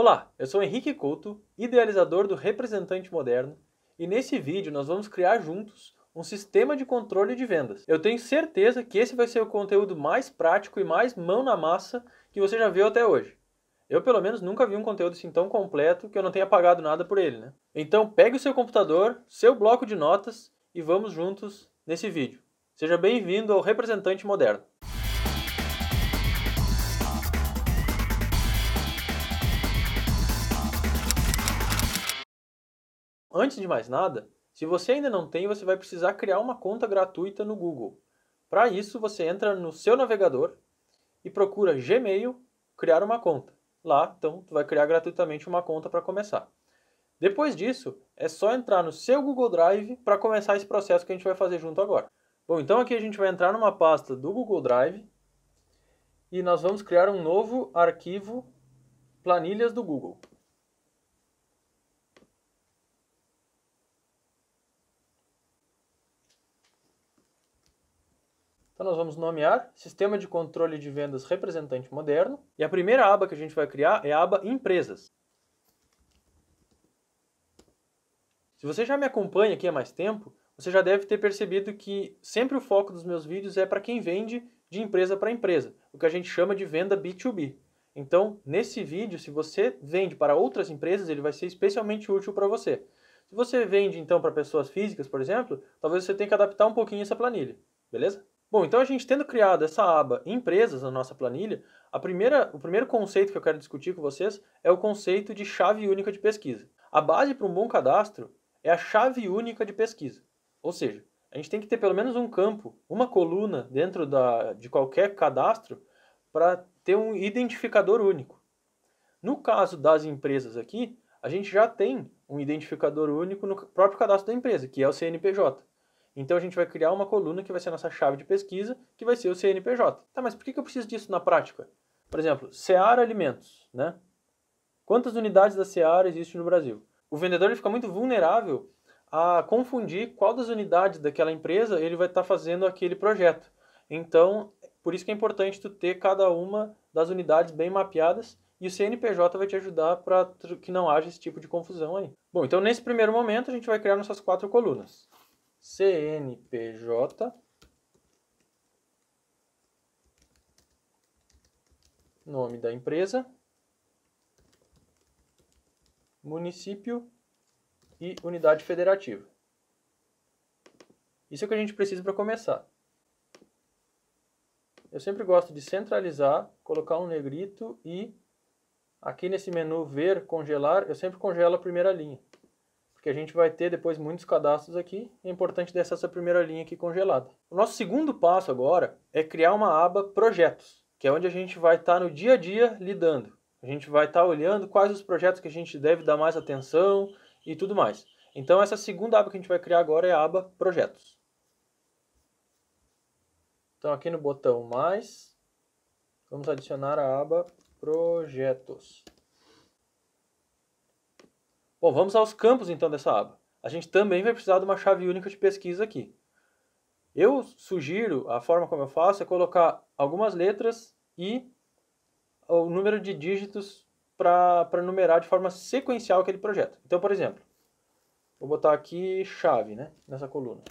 Olá, eu sou Henrique Couto, idealizador do Representante Moderno, e nesse vídeo nós vamos criar juntos um sistema de controle de vendas. Eu tenho certeza que esse vai ser o conteúdo mais prático e mais mão na massa que você já viu até hoje. Eu, pelo menos, nunca vi um conteúdo assim tão completo que eu não tenha pagado nada por ele, né? Então, pegue o seu computador, seu bloco de notas e vamos juntos nesse vídeo. Seja bem-vindo ao Representante Moderno. Antes de mais nada, se você ainda não tem, você vai precisar criar uma conta gratuita no Google. Para isso, você entra no seu navegador e procura Gmail, criar uma conta. Lá, então, tu vai criar gratuitamente uma conta para começar. Depois disso, é só entrar no seu Google Drive para começar esse processo que a gente vai fazer junto agora. Bom, então aqui a gente vai entrar numa pasta do Google Drive e nós vamos criar um novo arquivo planilhas do Google. Então nós vamos nomear Sistema de Controle de Vendas Representante Moderno. E a primeira aba que a gente vai criar é a aba Empresas. Se você já me acompanha aqui há mais tempo, você já deve ter percebido que sempre o foco dos meus vídeos é para quem vende de empresa para empresa, o que a gente chama de venda B2B. Então, nesse vídeo, se você vende para outras empresas, ele vai ser especialmente útil para você. Se você vende então para pessoas físicas, por exemplo, talvez você tenha que adaptar um pouquinho essa planilha, beleza? Bom, então a gente tendo criado essa aba empresas na nossa planilha, a primeira, o primeiro conceito que eu quero discutir com vocês é o conceito de chave única de pesquisa. A base para um bom cadastro é a chave única de pesquisa. Ou seja, a gente tem que ter pelo menos um campo, uma coluna dentro da, de qualquer cadastro para ter um identificador único. No caso das empresas aqui, a gente já tem um identificador único no próprio cadastro da empresa, que é o CNPJ. Então a gente vai criar uma coluna que vai ser a nossa chave de pesquisa, que vai ser o CNPJ. Tá, mas por que eu preciso disso na prática? Por exemplo, Seara Alimentos, né? Quantas unidades da Seara existem no Brasil? O vendedor ele fica muito vulnerável a confundir qual das unidades daquela empresa ele vai estar tá fazendo aquele projeto. Então, por isso que é importante tu ter cada uma das unidades bem mapeadas e o CNPJ vai te ajudar para que não haja esse tipo de confusão aí. Bom, então nesse primeiro momento a gente vai criar nossas quatro colunas. CNPJ nome da empresa, município e unidade federativa. Isso é o que a gente precisa para começar. Eu sempre gosto de centralizar, colocar um negrito e aqui nesse menu ver, congelar, eu sempre congelo a primeira linha porque a gente vai ter depois muitos cadastros aqui, é importante deixar essa primeira linha aqui congelada. O nosso segundo passo agora é criar uma aba projetos, que é onde a gente vai estar tá no dia a dia lidando. A gente vai estar tá olhando quais os projetos que a gente deve dar mais atenção e tudo mais. Então essa segunda aba que a gente vai criar agora é a aba projetos. Então aqui no botão mais, vamos adicionar a aba projetos. Bom, vamos aos campos então dessa aba. A gente também vai precisar de uma chave única de pesquisa aqui. Eu sugiro, a forma como eu faço é colocar algumas letras e o número de dígitos para numerar de forma sequencial aquele projeto. Então, por exemplo, vou botar aqui chave, né, nessa coluna.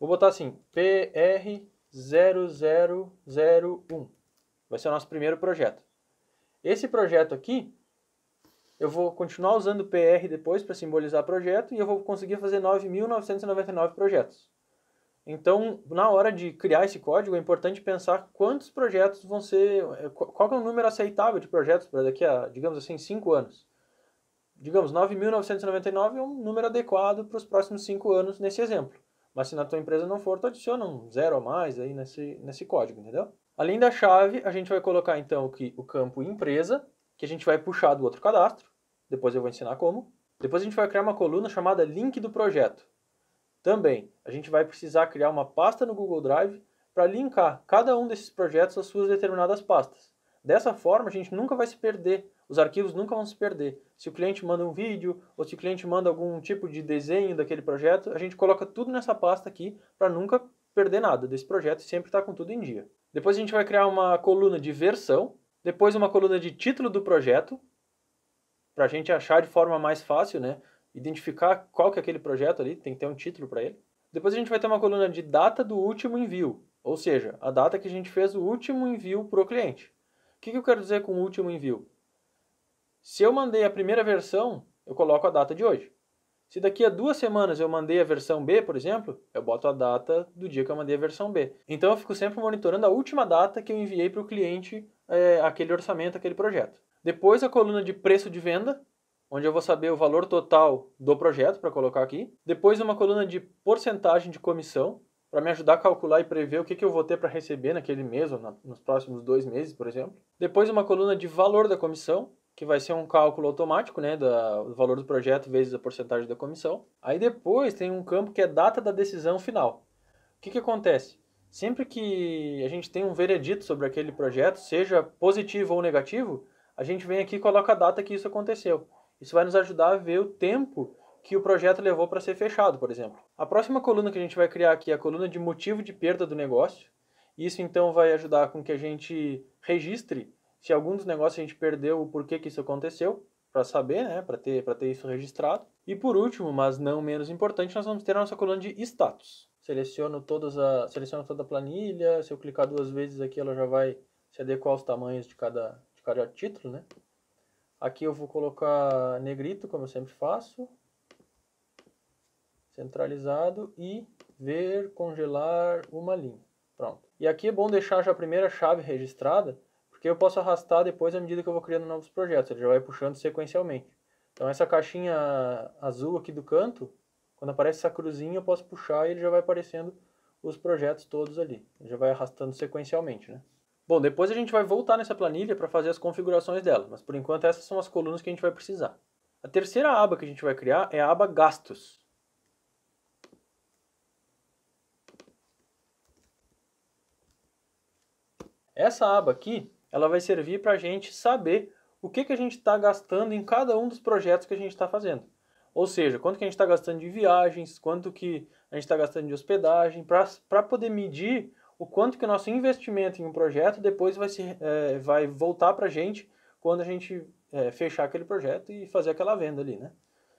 Vou botar assim, PR0001. Vai ser o nosso primeiro projeto. Esse projeto aqui, eu vou continuar usando PR depois para simbolizar projeto e eu vou conseguir fazer 9.999 projetos. Então, na hora de criar esse código, é importante pensar quantos projetos vão ser, é, qual é o número aceitável de projetos para daqui a, digamos assim, 5 anos. Digamos, 9.999 é um número adequado para os próximos 5 anos nesse exemplo. Mas se na tua empresa não for, tu adiciona um zero a mais aí nesse, nesse código, entendeu? Além da chave, a gente vai colocar então aqui o campo empresa, que a gente vai puxar do outro cadastro. Depois eu vou ensinar como. Depois a gente vai criar uma coluna chamada link do projeto. Também, a gente vai precisar criar uma pasta no Google Drive para linkar cada um desses projetos às suas determinadas pastas. Dessa forma, a gente nunca vai se perder, os arquivos nunca vão se perder. Se o cliente manda um vídeo ou se o cliente manda algum tipo de desenho daquele projeto, a gente coloca tudo nessa pasta aqui para nunca perder nada desse projeto e sempre estar tá com tudo em dia. Depois a gente vai criar uma coluna de versão, depois uma coluna de título do projeto, para a gente achar de forma mais fácil, né? Identificar qual que é aquele projeto ali, tem que ter um título para ele. Depois a gente vai ter uma coluna de data do último envio, ou seja, a data que a gente fez o último envio para o cliente. O que, que eu quero dizer com o último envio? Se eu mandei a primeira versão, eu coloco a data de hoje. Se daqui a duas semanas eu mandei a versão B, por exemplo, eu boto a data do dia que eu mandei a versão B. Então eu fico sempre monitorando a última data que eu enviei para o cliente é, aquele orçamento, aquele projeto. Depois a coluna de preço de venda, onde eu vou saber o valor total do projeto para colocar aqui. Depois uma coluna de porcentagem de comissão, para me ajudar a calcular e prever o que, que eu vou ter para receber naquele mês ou na, nos próximos dois meses, por exemplo. Depois uma coluna de valor da comissão, que vai ser um cálculo automático, né, do valor do projeto vezes a porcentagem da comissão. Aí depois tem um campo que é data da decisão final. O que, que acontece? Sempre que a gente tem um veredito sobre aquele projeto, seja positivo ou negativo, a gente vem aqui e coloca a data que isso aconteceu. Isso vai nos ajudar a ver o tempo que o projeto levou para ser fechado, por exemplo. A próxima coluna que a gente vai criar aqui é a coluna de motivo de perda do negócio. Isso então vai ajudar com que a gente registre se algum dos negócios a gente perdeu, o porquê que isso aconteceu, para saber, né, para ter, ter isso registrado. E por último, mas não menos importante, nós vamos ter a nossa coluna de status. Seleciono, todas a, seleciono toda a planilha, se eu clicar duas vezes aqui ela já vai se adequar aos tamanhos de cada, de cada título, né? Aqui eu vou colocar negrito, como eu sempre faço. Centralizado e ver, congelar uma linha. Pronto. E aqui é bom deixar já a primeira chave registrada, porque eu posso arrastar depois à medida que eu vou criando novos projetos, ele já vai puxando sequencialmente. Então essa caixinha azul aqui do canto, quando aparece essa cruzinha eu posso puxar e ele já vai aparecendo os projetos todos ali. Ele já vai arrastando sequencialmente, né? Bom, depois a gente vai voltar nessa planilha para fazer as configurações dela, mas por enquanto essas são as colunas que a gente vai precisar. A terceira aba que a gente vai criar é a aba Gastos. Essa aba aqui ela vai servir para a gente saber o que, que a gente está gastando em cada um dos projetos que a gente está fazendo. Ou seja, quanto que a gente está gastando de viagens, quanto que a gente está gastando de hospedagem, para poder medir o quanto que o nosso investimento em um projeto depois vai, se, é, vai voltar para a gente quando a gente é, fechar aquele projeto e fazer aquela venda ali, né?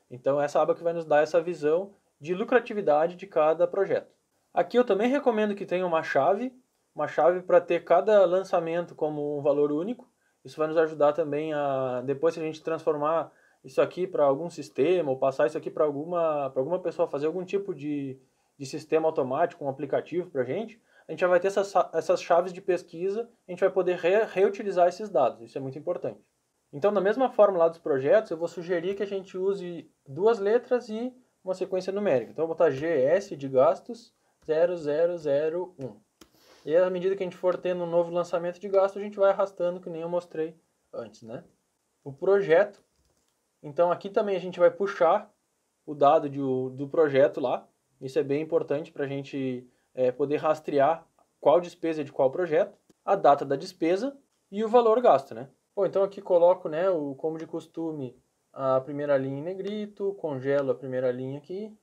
Então essa aba que vai nos dar essa visão de lucratividade de cada projeto. Aqui eu também recomendo que tenha uma chave uma chave para ter cada lançamento como um valor único. Isso vai nos ajudar também a, depois, se a gente transformar isso aqui para algum sistema ou passar isso aqui para alguma, alguma pessoa fazer algum tipo de, de sistema automático, um aplicativo para a gente, gente já vai ter essas, essas chaves de pesquisa, a gente vai poder re, reutilizar esses dados, isso é muito importante. Então, da mesma forma lá dos projetos, eu vou sugerir que a gente use duas letras e uma sequência numérica. Então, eu vou botar GS de gastos 0001. E à medida que a gente for tendo um novo lançamento de gasto, a gente vai arrastando, que nem eu mostrei antes, né? O projeto. Então aqui também a gente vai puxar o dado de, do projeto lá. Isso é bem importante para a gente é, poder rastrear qual despesa é de qual projeto, a data da despesa e o valor gasto, né? Bom, então aqui coloco, né, o, como de costume, a primeira linha em negrito, congelo a primeira linha aqui,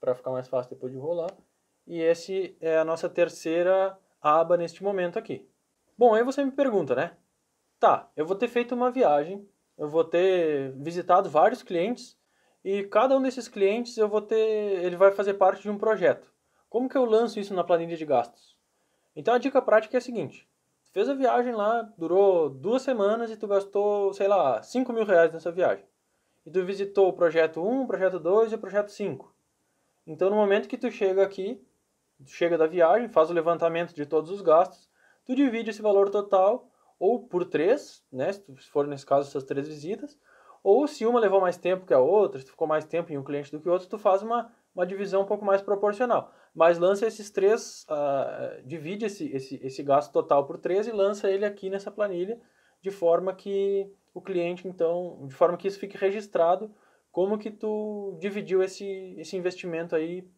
para ficar mais fácil depois de rolar e esse é a nossa terceira aba neste momento aqui. Bom, aí você me pergunta, né? Tá, eu vou ter feito uma viagem, eu vou ter visitado vários clientes e cada um desses clientes eu vou ter, ele vai fazer parte de um projeto. Como que eu lanço isso na planilha de gastos? Então a dica prática é a seguinte: fez a viagem lá, durou duas semanas e tu gastou, sei lá, 5 mil reais nessa viagem. E tu visitou o projeto 1, o projeto 2 e o projeto 5. Então no momento que tu chega aqui, chega da viagem, faz o levantamento de todos os gastos, tu divide esse valor total ou por três, né, se for nesse caso essas três visitas, ou se uma levou mais tempo que a outra, se tu ficou mais tempo em um cliente do que o outro, tu faz uma, uma divisão um pouco mais proporcional. Mas lança esses três, uh, divide esse, esse, esse gasto total por três e lança ele aqui nessa planilha, de forma que o cliente, então, de forma que isso fique registrado como que tu dividiu esse, esse investimento aí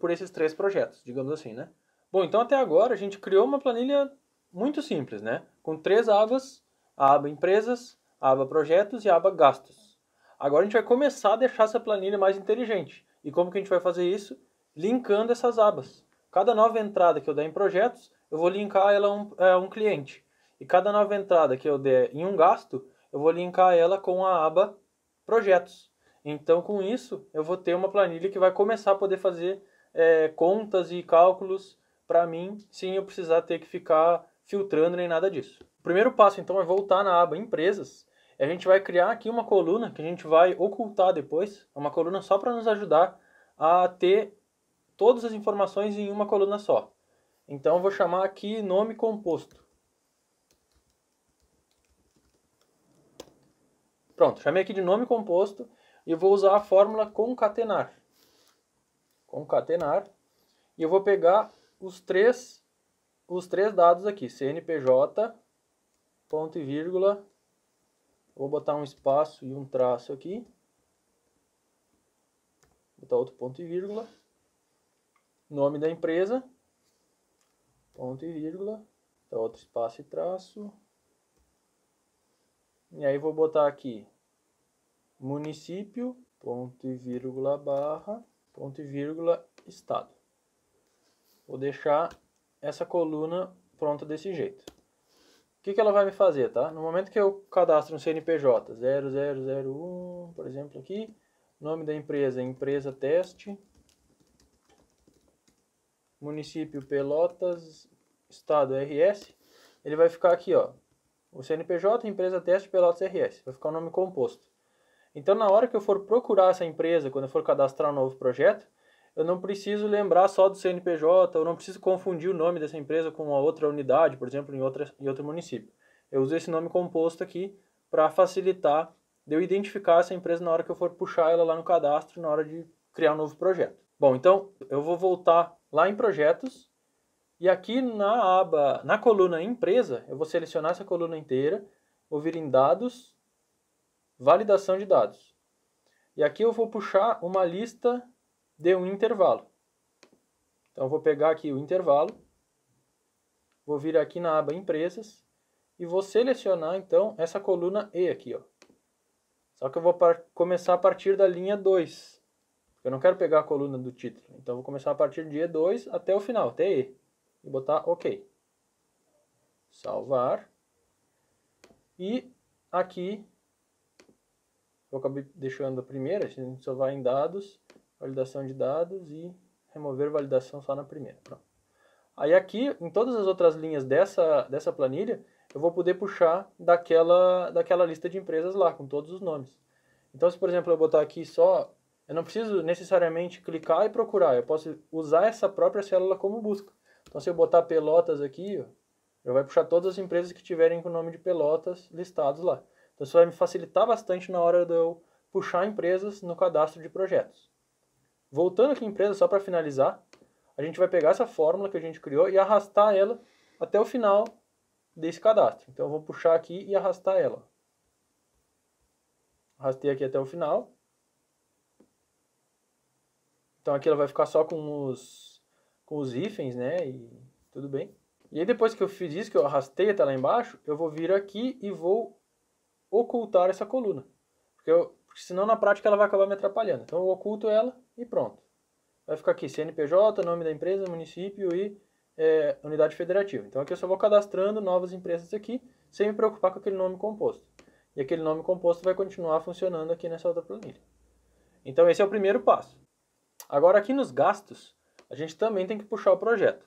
por esses três projetos, digamos assim, né? Bom, então até agora a gente criou uma planilha muito simples, né? Com três abas, a aba empresas, a aba projetos e a aba gastos. Agora a gente vai começar a deixar essa planilha mais inteligente. E como que a gente vai fazer isso? Linkando essas abas. Cada nova entrada que eu der em projetos, eu vou linkar ela a um, a um cliente. E cada nova entrada que eu der em um gasto, eu vou linkar ela com a aba projetos. Então, com isso, eu vou ter uma planilha que vai começar a poder fazer é, contas e cálculos para mim, sem eu precisar ter que ficar filtrando nem nada disso. O primeiro passo, então, é voltar na aba Empresas. A gente vai criar aqui uma coluna que a gente vai ocultar depois, uma coluna só para nos ajudar a ter todas as informações em uma coluna só. Então, eu vou chamar aqui nome composto. Pronto, chamei aqui de nome composto e vou usar a fórmula concatenar. Concatenar. E eu vou pegar os três, os três dados aqui, CNPJ, ponto e vírgula, vou botar um espaço e um traço aqui, botar outro ponto e vírgula, nome da empresa, ponto e vírgula, outro espaço e traço, e aí vou botar aqui município, ponto e vírgula, barra, ponto e vírgula, estado. Vou deixar essa coluna pronta desse jeito. Que, que ela vai me fazer, tá? No momento que eu cadastro um CNPJ 0001, por exemplo, aqui, nome da empresa, empresa teste, município Pelotas, estado RS, ele vai ficar aqui, ó, o CNPJ, empresa teste Pelotas RS, vai ficar o nome composto. Então, na hora que eu for procurar essa empresa, quando eu for cadastrar um novo projeto, eu não preciso lembrar só do CNPJ, eu não preciso confundir o nome dessa empresa com uma outra unidade, por exemplo, em, outra, em outro município. Eu uso esse nome composto aqui para facilitar de eu identificar essa empresa na hora que eu for puxar ela lá no cadastro, na hora de criar um novo projeto. Bom, então eu vou voltar lá em projetos e aqui na aba, na coluna empresa, eu vou selecionar essa coluna inteira, vou vir em dados, validação de dados. E aqui eu vou puxar uma lista de um intervalo. Então, vou pegar aqui o intervalo, vou vir aqui na aba Empresas e vou selecionar, então, essa coluna E aqui. Ó. Só que eu vou começar a partir da linha 2. Eu não quero pegar a coluna do título. Então, vou começar a partir de E2 até o final, até E. E botar OK. Salvar. E aqui eu acabei deixando a primeira, a gente só vai em dados, validação de dados e remover validação só na primeira. Pronto. Aí aqui, em todas as outras linhas dessa, dessa planilha, eu vou poder puxar daquela, daquela lista de empresas lá, com todos os nomes. Então, se por exemplo eu botar aqui só, eu não preciso necessariamente clicar e procurar, eu posso usar essa própria célula como busca. Então, se eu botar Pelotas aqui, já vai puxar todas as empresas que tiverem com o nome de Pelotas listados lá. Então, isso vai me facilitar bastante na hora de eu puxar empresas no cadastro de projetos. Voltando aqui em empresa, só para finalizar, a gente vai pegar essa fórmula que a gente criou e arrastar ela até o final desse cadastro. Então, eu vou puxar aqui e arrastar ela. Arrastei aqui até o final. Então, aqui ela vai ficar só com os, com os hífens, né? E tudo bem. E aí, depois que eu fiz isso, que eu arrastei até lá embaixo, eu vou vir aqui e vou ocultar essa coluna. Porque, eu, porque senão na prática ela vai acabar me atrapalhando. Então eu oculto ela e pronto. Vai ficar aqui CNPJ, nome da empresa, município e é, unidade federativa. Então aqui eu só vou cadastrando novas empresas aqui, sem me preocupar com aquele nome composto. E aquele nome composto vai continuar funcionando aqui nessa outra planilha. Então esse é o primeiro passo. Agora aqui nos gastos, a gente também tem que puxar o projeto.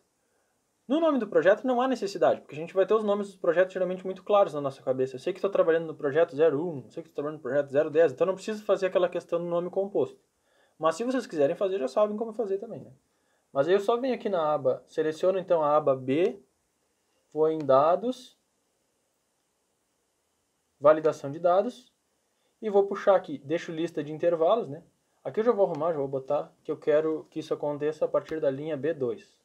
No nome do projeto não há necessidade, porque a gente vai ter os nomes dos projetos geralmente muito claros na nossa cabeça. Eu sei que estou trabalhando no projeto 01, eu sei que estou trabalhando no projeto 010, então não preciso fazer aquela questão do nome composto. Mas se vocês quiserem fazer, já sabem como fazer também, né? Mas aí eu só venho aqui na aba, seleciono então a aba B, vou em dados, validação de dados, e vou puxar aqui, deixo lista de intervalos, né? Aqui eu já vou arrumar, já vou botar que eu quero que isso aconteça a partir da linha B2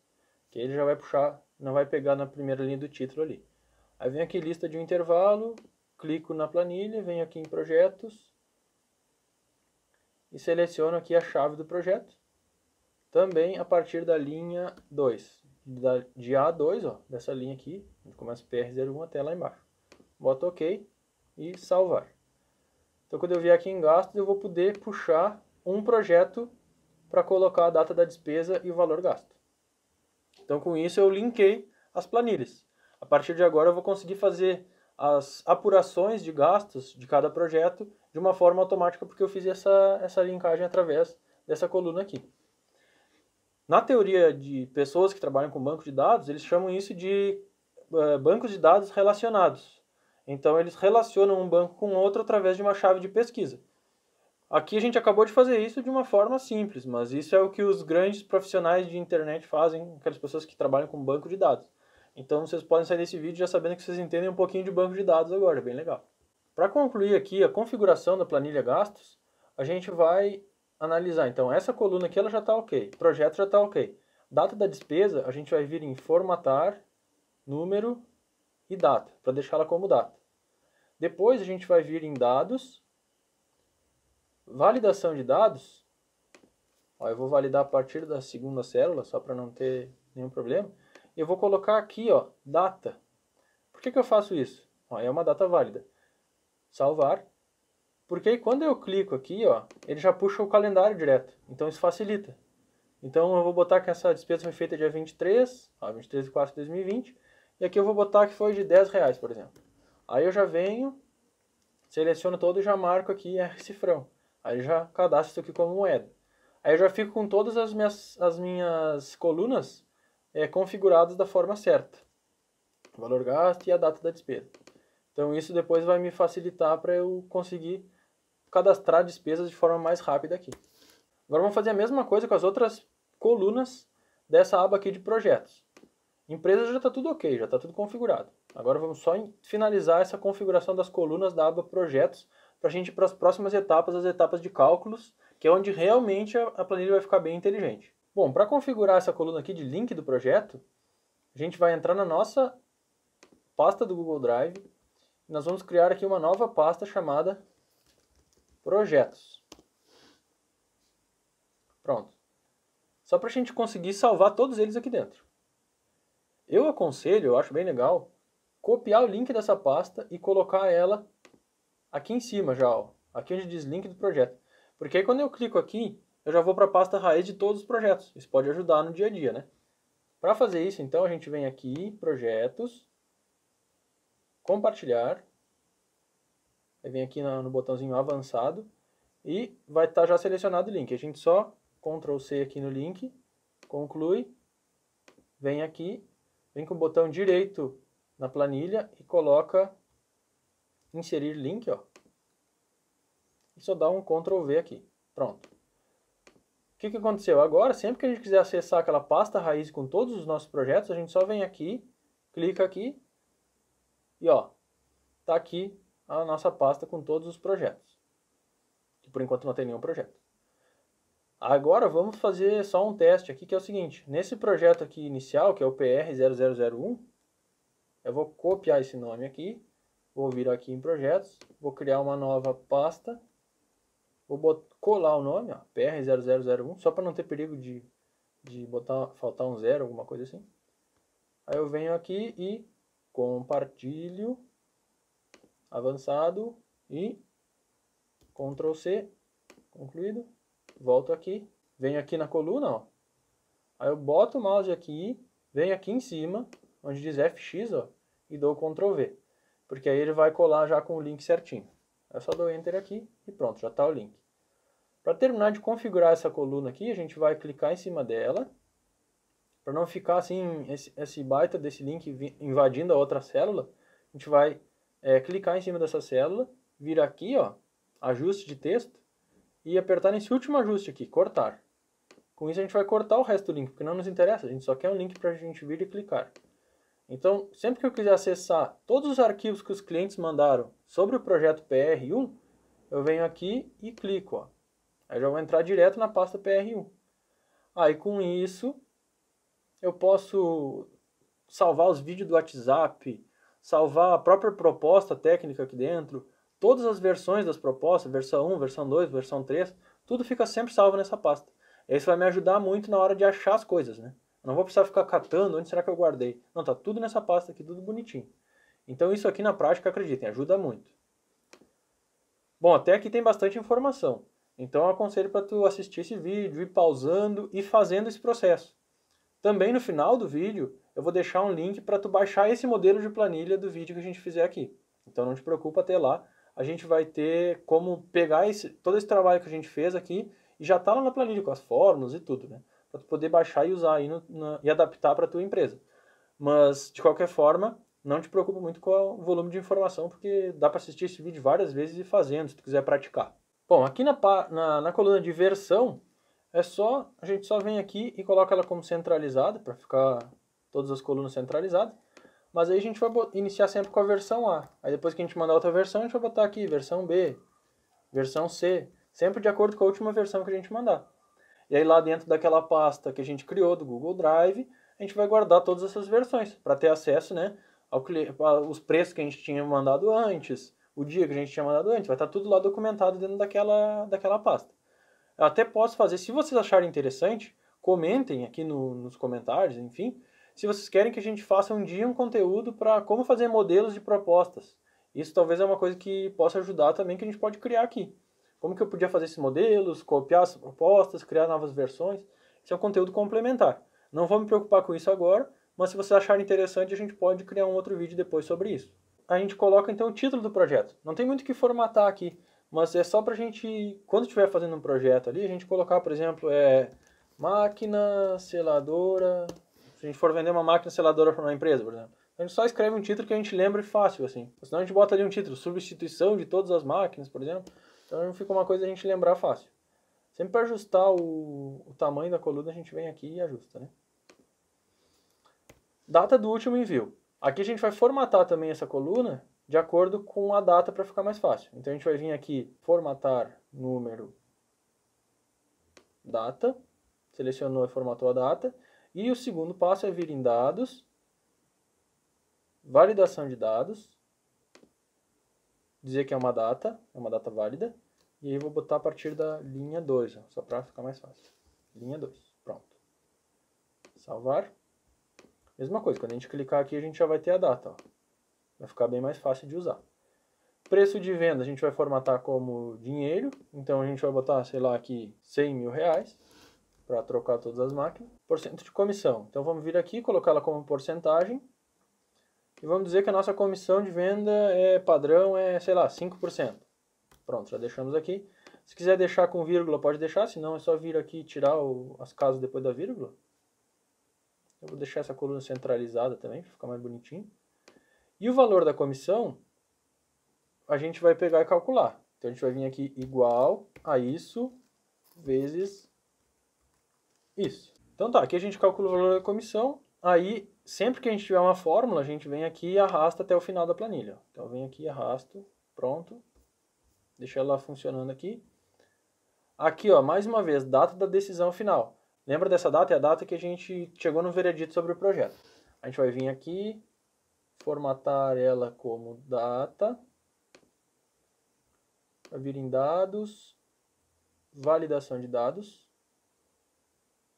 que ele já vai puxar, não vai pegar na primeira linha do título ali. Aí vem aqui lista de um intervalo, clico na planilha, venho aqui em projetos e seleciono aqui a chave do projeto. Também a partir da linha 2, da, de A2, ó, dessa linha aqui, começa PR01 até lá embaixo. Boto OK e salvar. Então quando eu vier aqui em gastos, eu vou poder puxar um projeto para colocar a data da despesa e o valor gasto. Então, com isso, eu linkei as planilhas. A partir de agora, eu vou conseguir fazer as apurações de gastos de cada projeto de uma forma automática, porque eu fiz essa, essa linkagem através dessa coluna aqui. Na teoria de pessoas que trabalham com banco de dados, eles chamam isso de uh, bancos de dados relacionados. Então, eles relacionam um banco com outro através de uma chave de pesquisa. Aqui a gente acabou de fazer isso de uma forma simples, mas isso é o que os grandes profissionais de internet fazem, aquelas pessoas que trabalham com banco de dados. Então vocês podem sair desse vídeo já sabendo que vocês entendem um pouquinho de banco de dados agora, bem legal. Para concluir aqui a configuração da planilha gastos, a gente vai analisar. Então essa coluna aqui ela já está ok, projeto já está ok. Data da despesa, a gente vai vir em formatar, número e data, para deixá-la como data. Depois a gente vai vir em dados, Validação de dados, ó, eu vou validar a partir da segunda célula, só para não ter nenhum problema. Eu vou colocar aqui, ó, data. Por que, que eu faço isso? Ó, é uma data válida. Salvar. Porque quando eu clico aqui, ó, ele já puxa o calendário direto. Então isso facilita. Então eu vou botar que essa despesa foi feita dia 23, ó, 23 de 4 de 2020. E aqui eu vou botar que foi de 10 reais, por exemplo. Aí eu já venho, seleciono todo e já marco aqui R cifrão. Aí já cadastro isso aqui como moeda. Aí eu já fico com todas as minhas, as minhas colunas é, configuradas da forma certa. O valor gasto e a data da despesa. Então isso depois vai me facilitar para eu conseguir cadastrar despesas de forma mais rápida aqui. Agora vamos fazer a mesma coisa com as outras colunas dessa aba aqui de projetos. Empresas já está tudo ok, já está tudo configurado. Agora vamos só finalizar essa configuração das colunas da aba projetos para a gente ir para as próximas etapas, as etapas de cálculos, que é onde realmente a planilha vai ficar bem inteligente. Bom, para configurar essa coluna aqui de link do projeto, a gente vai entrar na nossa pasta do Google Drive e nós vamos criar aqui uma nova pasta chamada Projetos. Pronto. Só para a gente conseguir salvar todos eles aqui dentro. Eu aconselho, eu acho bem legal, copiar o link dessa pasta e colocar ela aqui em cima já, ó, aqui onde diz link do projeto. Porque aí quando eu clico aqui, eu já vou para a pasta raiz de todos os projetos. Isso pode ajudar no dia a dia, né? Para fazer isso, então, a gente vem aqui, projetos, compartilhar, aí vem aqui no, botãozinho avançado e vai estar tá já selecionado o link. A gente só Ctrl C aqui no link, conclui, vem aqui, vem com o botão direito na planilha e coloca inserir link, ó. E só dá um Ctrl V aqui. Pronto. O que, que aconteceu? Agora, sempre que a gente quiser acessar aquela pasta raiz com todos os nossos projetos, a gente só vem aqui, clica aqui e ó, tá aqui a nossa pasta com todos os projetos. Que por enquanto não tem nenhum projeto. Agora vamos fazer só um teste aqui, que é o seguinte. Nesse projeto aqui inicial, que é o PR0001, eu vou copiar esse nome aqui Vou vir aqui em projetos, vou criar uma nova pasta, vou botar, colar o nome, ó, PR0001, só para não ter perigo de, de botar, faltar um zero, alguma coisa assim. Aí eu venho aqui e compartilho, avançado e Ctrl C, concluído. Volto aqui, venho aqui na coluna, ó. Aí eu boto o mouse aqui, venho aqui em cima, onde diz FX, ó, e dou Ctrl V porque aí ele vai colar já com o link certinho. Eu só dou Enter aqui e pronto, já está o link. Para terminar de configurar essa coluna aqui, a gente vai clicar em cima dela, para não ficar assim, esse, esse baita desse link invadindo a outra célula, a gente vai é, clicar em cima dessa célula, vir aqui, ó, ajuste de texto, e apertar nesse último ajuste aqui, cortar. Com isso a gente vai cortar o resto do link, porque não nos interessa, a gente só quer um link para a gente vir e clicar. Então, sempre que eu quiser acessar todos os arquivos que os clientes mandaram sobre o projeto PR1, eu venho aqui e clico. Ó. Aí já vou entrar direto na pasta PR1. Aí com isso, eu posso salvar os vídeos do WhatsApp, salvar a própria proposta técnica aqui dentro, todas as versões das propostas, versão 1, versão 2, versão 3, tudo fica sempre salvo nessa pasta. Isso vai me ajudar muito na hora de achar as coisas, né? Não vou precisar ficar catando onde será que eu guardei. Não, tá tudo nessa pasta aqui, tudo bonitinho. Então isso aqui na prática, acreditem, ajuda muito. Bom, até aqui tem bastante informação. Então eu aconselho para tu assistir esse vídeo, ir pausando e fazendo esse processo. Também no final do vídeo eu vou deixar um link para tu baixar esse modelo de planilha do vídeo que a gente fizer aqui. Então não te preocupa ter lá. A gente vai ter como pegar esse, todo esse trabalho que a gente fez aqui e já está lá na planilha com as fórmulas e tudo, né? Para tu poder baixar e usar aí no, na, e adaptar para tua empresa. Mas de qualquer forma, não te preocupa muito com o volume de informação, porque dá para assistir esse vídeo várias vezes e fazendo, se tu quiser praticar. Bom, aqui na, na, na coluna de versão, é só, a gente só vem aqui e coloca ela como centralizada, para ficar todas as colunas centralizadas. Mas aí a gente vai iniciar sempre com a versão A. Aí depois que a gente mandar outra versão, a gente vai botar aqui versão B, versão C, sempre de acordo com a última versão que a gente mandar. E aí lá dentro daquela pasta que a gente criou do Google Drive, a gente vai guardar todas essas versões para ter acesso, né, ao os preços que a gente tinha mandado antes, o dia que a gente tinha mandado antes, vai estar tudo lá documentado dentro daquela, daquela pasta. Eu até posso fazer, se vocês acharem interessante, comentem aqui no, nos comentários, enfim, se vocês querem que a gente faça um dia um conteúdo para como fazer modelos de propostas. Isso talvez é uma coisa que possa ajudar também, que a gente pode criar aqui. Como que eu podia fazer esses modelos, copiar as propostas, criar novas versões. Isso é um conteúdo complementar. Não vou me preocupar com isso agora, mas se vocês acharem interessante, a gente pode criar um outro vídeo depois sobre isso. A gente coloca então o título do projeto. Não tem muito o que formatar aqui. Mas é só para a gente, quando estiver fazendo um projeto ali, a gente colocar, por exemplo, é máquina seladora. Se a gente for vender uma máquina seladora para uma empresa, por exemplo, a gente só escreve um título que a gente lembre fácil, assim. Senão a gente bota ali um título, substituição de todas as máquinas, por exemplo. Então fica uma coisa a gente lembrar fácil. Sempre para ajustar o, o tamanho da coluna, a gente vem aqui e ajusta, né? Data do último envio. Aqui a gente vai formatar também essa coluna de acordo com a data para ficar mais fácil. Então a gente vai vir aqui, formatar número, data, selecionou e formatou a data, e o segundo passo é vir em dados, validação de dados, dizer que é uma data, é uma data válida, e aí vou botar a partir da linha 2, só para ficar mais fácil. Linha 2, pronto. Salvar. Mesma coisa, quando a gente clicar aqui a gente já vai ter a data, ó. Vai ficar bem mais fácil de usar. Preço de venda a gente vai formatar como dinheiro. Então a gente vai botar, sei lá, aqui 100 mil reais para trocar todas as máquinas. Porcento de comissão. Então vamos vir aqui, colocá-la como porcentagem. E vamos dizer que a nossa comissão de venda é padrão, é, sei lá, 5%. Pronto, já deixamos aqui. Se quiser deixar com vírgula, pode deixar, senão é só vir aqui e tirar o, as casas depois da vírgula. Eu vou deixar essa coluna centralizada também, para ficar mais bonitinho. E o valor da comissão, a gente vai pegar e calcular. Então, a gente vai vir aqui igual a isso vezes isso. Então tá, aqui a gente calcula o valor da comissão. Aí, sempre que a gente tiver uma fórmula, a gente vem aqui e arrasta até o final da planilha. Então, vem aqui, arrasto, pronto. Deixa ela funcionando aqui. Aqui, ó, mais uma vez, data da decisão final. Lembra dessa data? É a data que a gente chegou no veredito sobre o projeto. A gente vai vir aqui, formatar ela como data, vai vir em dados, validação de dados,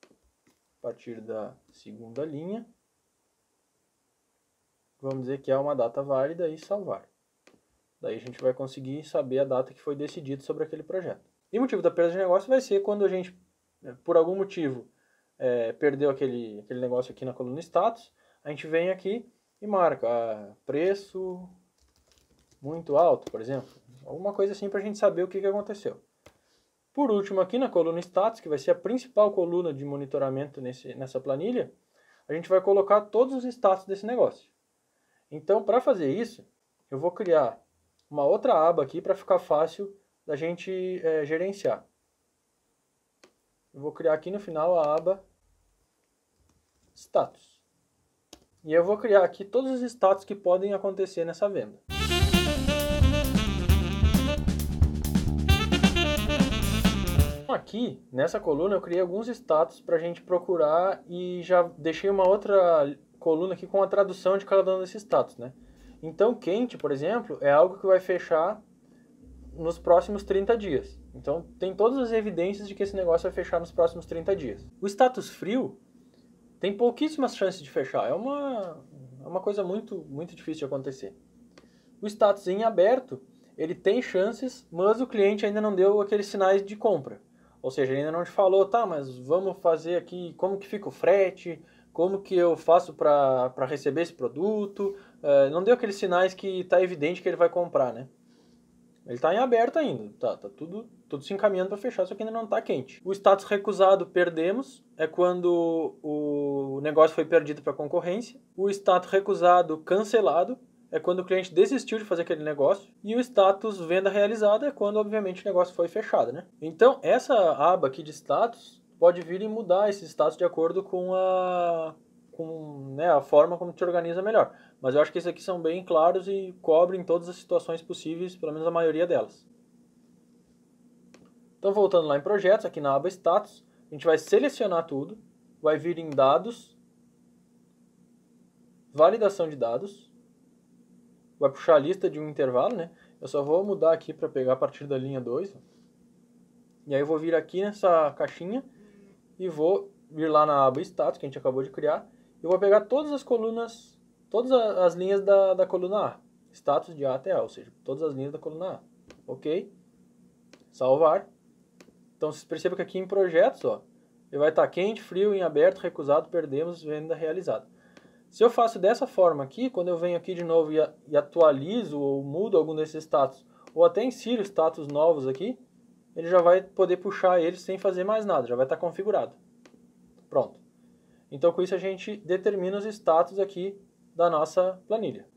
a partir da segunda linha, vamos dizer que é uma data válida e salvar. Daí a gente vai conseguir saber a data que foi decidido sobre aquele projeto. E o motivo da perda de negócio vai ser quando a gente, por algum motivo, é, perdeu aquele, aquele negócio aqui na coluna status, a gente vem aqui e marca ah, preço muito alto, por exemplo. Alguma coisa assim para a gente saber o que, que aconteceu. Por último, aqui na coluna status, que vai ser a principal coluna de monitoramento nesse, nessa planilha, a gente vai colocar todos os status desse negócio. Então, para fazer isso, eu vou criar uma outra aba aqui para ficar fácil da gente é, gerenciar. Eu vou criar aqui no final a aba status. E eu vou criar aqui todos os status que podem acontecer nessa venda. Aqui, nessa coluna, eu criei alguns status para a gente procurar e já deixei uma outra coluna aqui com a tradução de cada um desses status, né? Então, quente, por exemplo, é algo que vai fechar nos próximos 30 dias. Então, tem todas as evidências de que esse negócio vai fechar nos próximos 30 dias. O status frio tem pouquíssimas chances de fechar. É uma, é uma coisa muito, muito difícil de acontecer. O status em aberto, ele tem chances, mas o cliente ainda não deu aqueles sinais de compra. Ou seja, ainda não te falou, tá, mas vamos fazer aqui, como que fica o frete, como que eu faço para receber esse produto, é, não deu aqueles sinais que está evidente que ele vai comprar, né? Ele está em aberto ainda, tá, tá tudo, tudo se encaminhando para fechar, só que ainda não está quente. O status recusado, perdemos, é quando o negócio foi perdido para concorrência. O status recusado, cancelado, é quando o cliente desistiu de fazer aquele negócio. E o status venda realizada é quando, obviamente, o negócio foi fechado, né? Então, essa aba aqui de status pode vir e mudar esse status de acordo com a, com, né, a forma como te organiza melhor. Mas eu acho que esses aqui são bem claros e cobrem todas as situações possíveis, pelo menos a maioria delas. Então, voltando lá em projetos, aqui na aba status, a gente vai selecionar tudo, vai vir em dados, validação de dados, vai puxar a lista de um intervalo, né? Eu só vou mudar aqui para pegar a partir da linha 2. E aí eu vou vir aqui nessa caixinha e vou vir lá na aba status que a gente acabou de criar. E vou pegar todas as colunas, todas as linhas da, da coluna A. Status de A até A, ou seja, todas as linhas da coluna A. Ok? Salvar. Então vocês percebam que aqui em projetos, ó, ele vai estar quente, frio, em aberto, recusado, perdemos, venda realizada. Se eu faço dessa forma aqui, quando eu venho aqui de novo e, e atualizo ou mudo algum desses status, ou até insiro status novos aqui, ele já vai poder puxar eles sem fazer mais nada, já vai estar configurado. Pronto. Então com isso a gente determina os status aqui da nossa planilha.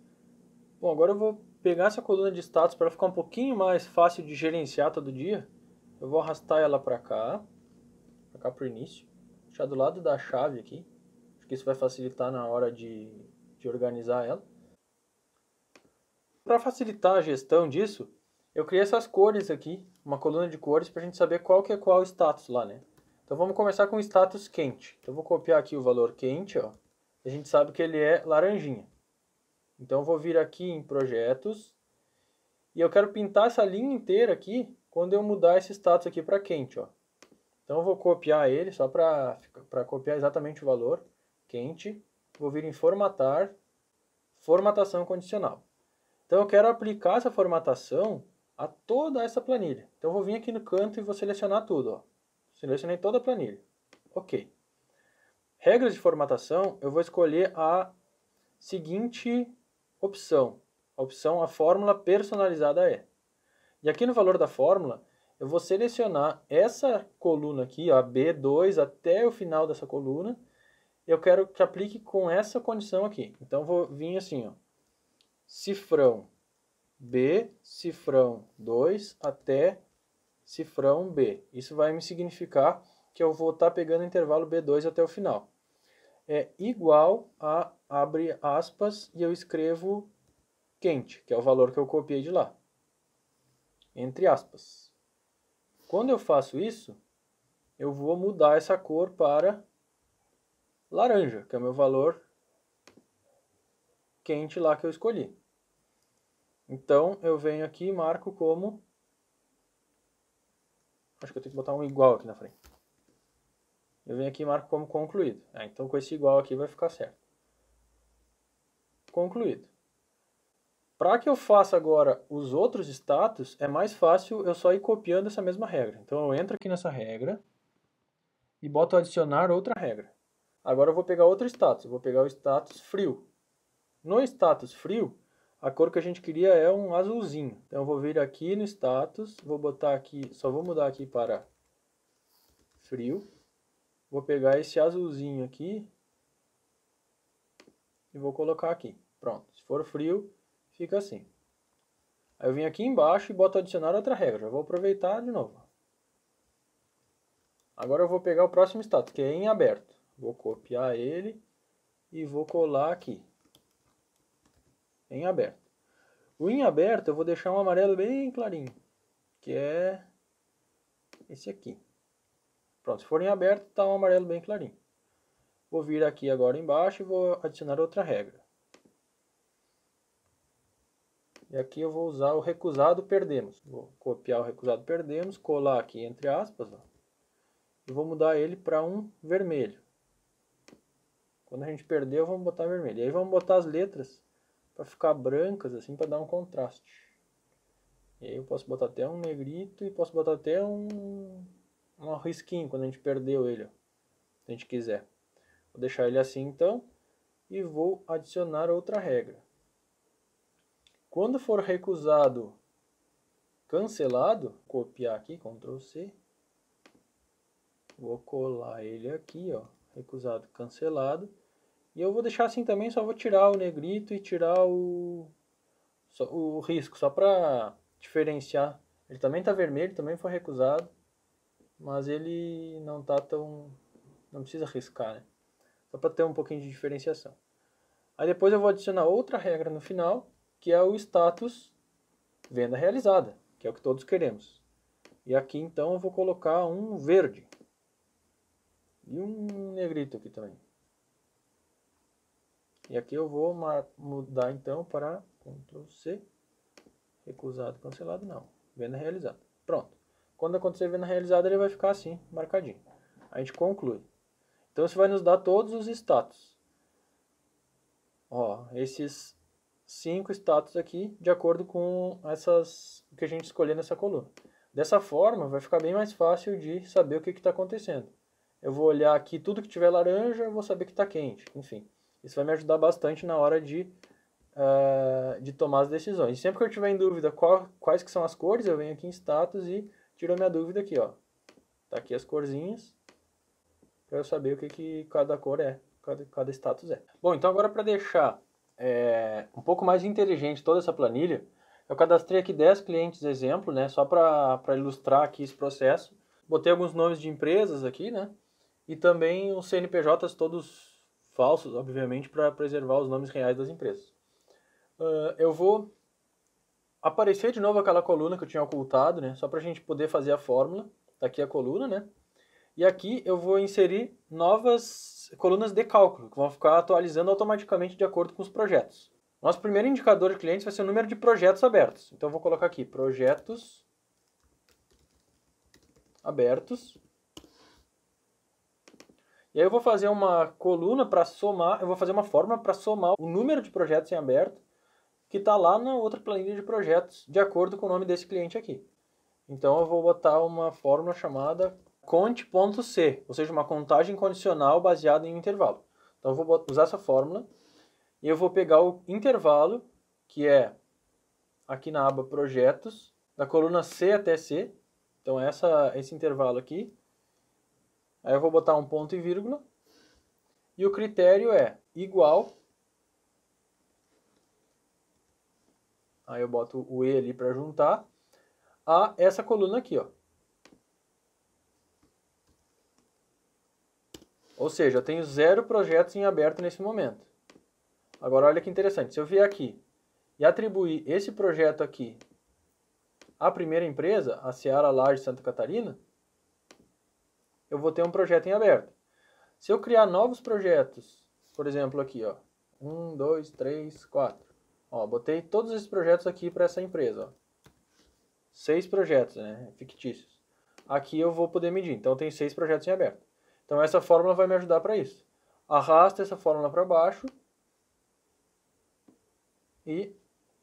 Bom, agora eu vou pegar essa coluna de status para ficar um pouquinho mais fácil de gerenciar todo dia. Eu vou arrastar ela para cá, para cá para o início, deixar do lado da chave aqui. Acho que isso vai facilitar na hora de, de organizar ela. Para facilitar a gestão disso, eu criei essas cores aqui, uma coluna de cores para a gente saber qual que é qual status lá, né? Então vamos começar com o status quente. Então eu vou copiar aqui o valor quente, ó. A gente sabe que ele é laranjinha. Então vou vir aqui em projetos e eu quero pintar essa linha inteira aqui quando eu mudar esse status aqui para quente, ó. Então vou copiar ele só para copiar exatamente o valor quente. Vou vir em formatar, formatação condicional. Então eu quero aplicar essa formatação a toda essa planilha. Então eu vou vir aqui no canto e vou selecionar tudo. Ó. Selecionei toda a planilha. Ok. Regras de formatação, eu vou escolher a seguinte opção. A opção a fórmula personalizada é. E aqui no valor da fórmula, eu vou selecionar essa coluna aqui, a B2 até o final dessa coluna. Eu quero que aplique com essa condição aqui. Então vou vir assim, ó. Cifrão B, cifrão 2 até cifrão B. Isso vai me significar que eu vou estar tá pegando o intervalo B2 até o final. É igual a, abre aspas, e eu escrevo quente, que é o valor que eu copiei de lá. Entre aspas. Quando eu faço isso, eu vou mudar essa cor para laranja, que é o meu valor quente lá que eu escolhi. Então, eu venho aqui e marco como... Acho que eu tenho que botar um igual aqui na frente. Eu venho aqui e marco como concluído. Ah, então, com esse igual aqui vai ficar certo. Concluído. Para que eu faça agora os outros status, é mais fácil eu só ir copiando essa mesma regra. Então, eu entro aqui nessa regra e boto adicionar outra regra. Agora eu vou pegar outro status. Eu vou pegar o status frio. No status frio, a cor que a gente queria é um azulzinho. Então eu vou vir aqui no status, vou botar aqui, só vou mudar aqui para frio. Vou pegar esse azulzinho aqui e vou colocar aqui. Pronto, se for frio, fica assim. Aí eu vim aqui embaixo e boto adicionar outra regra. Já vou aproveitar de novo. Agora eu vou pegar o próximo status, que é em aberto. Vou copiar ele e vou colar aqui em aberto. O em aberto eu vou deixar um amarelo bem clarinho, que é esse aqui. Pronto, se for em aberto, está um amarelo bem clarinho. Vou vir aqui agora embaixo e vou adicionar outra regra. E aqui eu vou usar o recusado perdemos. Vou copiar o recusado perdemos, colar aqui entre aspas, ó, e vou mudar ele para um vermelho. Quando a gente perdeu, vamos botar vermelho. E aí vamos botar as letras para ficar brancas assim para dar um contraste. E aí eu posso botar até um negrito e posso botar até um, um risquinho quando a gente perdeu ele, ó, se a gente quiser. Vou deixar ele assim então e vou adicionar outra regra. Quando for recusado cancelado, copiar aqui, Ctrl C, vou colar ele aqui, ó, recusado cancelado, e eu vou deixar assim também, só vou tirar o negrito e tirar o, o risco, só para diferenciar. Ele também está vermelho, também foi recusado, mas ele não está tão, não precisa riscar, né? Só para ter um pouquinho de diferenciação. Aí depois eu vou adicionar outra regra no final, que é o status venda realizada, que é o que todos queremos. E aqui então eu vou colocar um verde. E um negrito aqui também. E aqui eu vou mudar então para Ctrl C, recusado, cancelado, não, venda realizada. Pronto. Quando acontecer venda realizada, ele vai ficar assim, marcadinho. A gente conclui. Então isso vai nos dar todos os status. Ó, esses cinco status aqui, de acordo com essas que a gente escolher nessa coluna. Dessa forma, vai ficar bem mais fácil de saber o que está acontecendo. Eu vou olhar aqui tudo que tiver laranja, eu vou saber que está quente. Enfim, isso vai me ajudar bastante na hora de, uh, de tomar as decisões. E sempre que eu tiver em dúvida qual, quais que são as cores, eu venho aqui em status e tiro a minha dúvida aqui. Ó. Tá aqui as corzinhas, para eu saber o que, que cada cor é, cada, cada status é. Bom, então agora para deixar é, um pouco mais inteligente toda essa planilha, eu cadastrei aqui 10 clientes exemplo, né, só para ilustrar aqui esse processo. Botei alguns nomes de empresas aqui, né, e também os CNPJs todos falsos, obviamente, para preservar os nomes reais das empresas. Uh, eu vou aparecer de novo aquela coluna que eu tinha ocultado, né, só para a gente poder fazer a fórmula. Tá aqui a coluna, né, e aqui eu vou inserir novas colunas de cálculo, que vão ficar atualizando automaticamente de acordo com os projetos. Nosso primeiro indicador de clientes vai ser o número de projetos abertos. Então eu vou colocar aqui projetos abertos. E aí eu vou fazer uma coluna para somar, eu vou fazer uma fórmula para somar o número de projetos em aberto que está lá na outra planilha de projetos, de acordo com o nome desse cliente aqui. Então eu vou botar uma fórmula chamada conte.c, ou seja, uma contagem condicional baseada em intervalo. Então eu vou usar essa fórmula e eu vou pegar o intervalo, que é aqui na aba projetos, da coluna C até C. Então essa, esse intervalo aqui. Aí eu vou botar um ponto e vírgula. E o critério é igual. Aí eu boto o E ali para juntar a essa coluna aqui, ó. Ou seja, eu tenho zero projetos em aberto nesse momento. Agora olha que interessante, se eu vier aqui e atribuir esse projeto aqui à primeira empresa, a Seara Laje Santa Catarina, eu vou ter um projeto em aberto. Se eu criar novos projetos, por exemplo aqui, ó, um, dois, três, quatro, ó, botei todos esses projetos aqui para essa empresa, ó. seis projetos, né, fictícios. Aqui eu vou poder medir, então tem seis projetos em aberto. Então essa fórmula vai me ajudar para isso. Arrasta essa fórmula para baixo e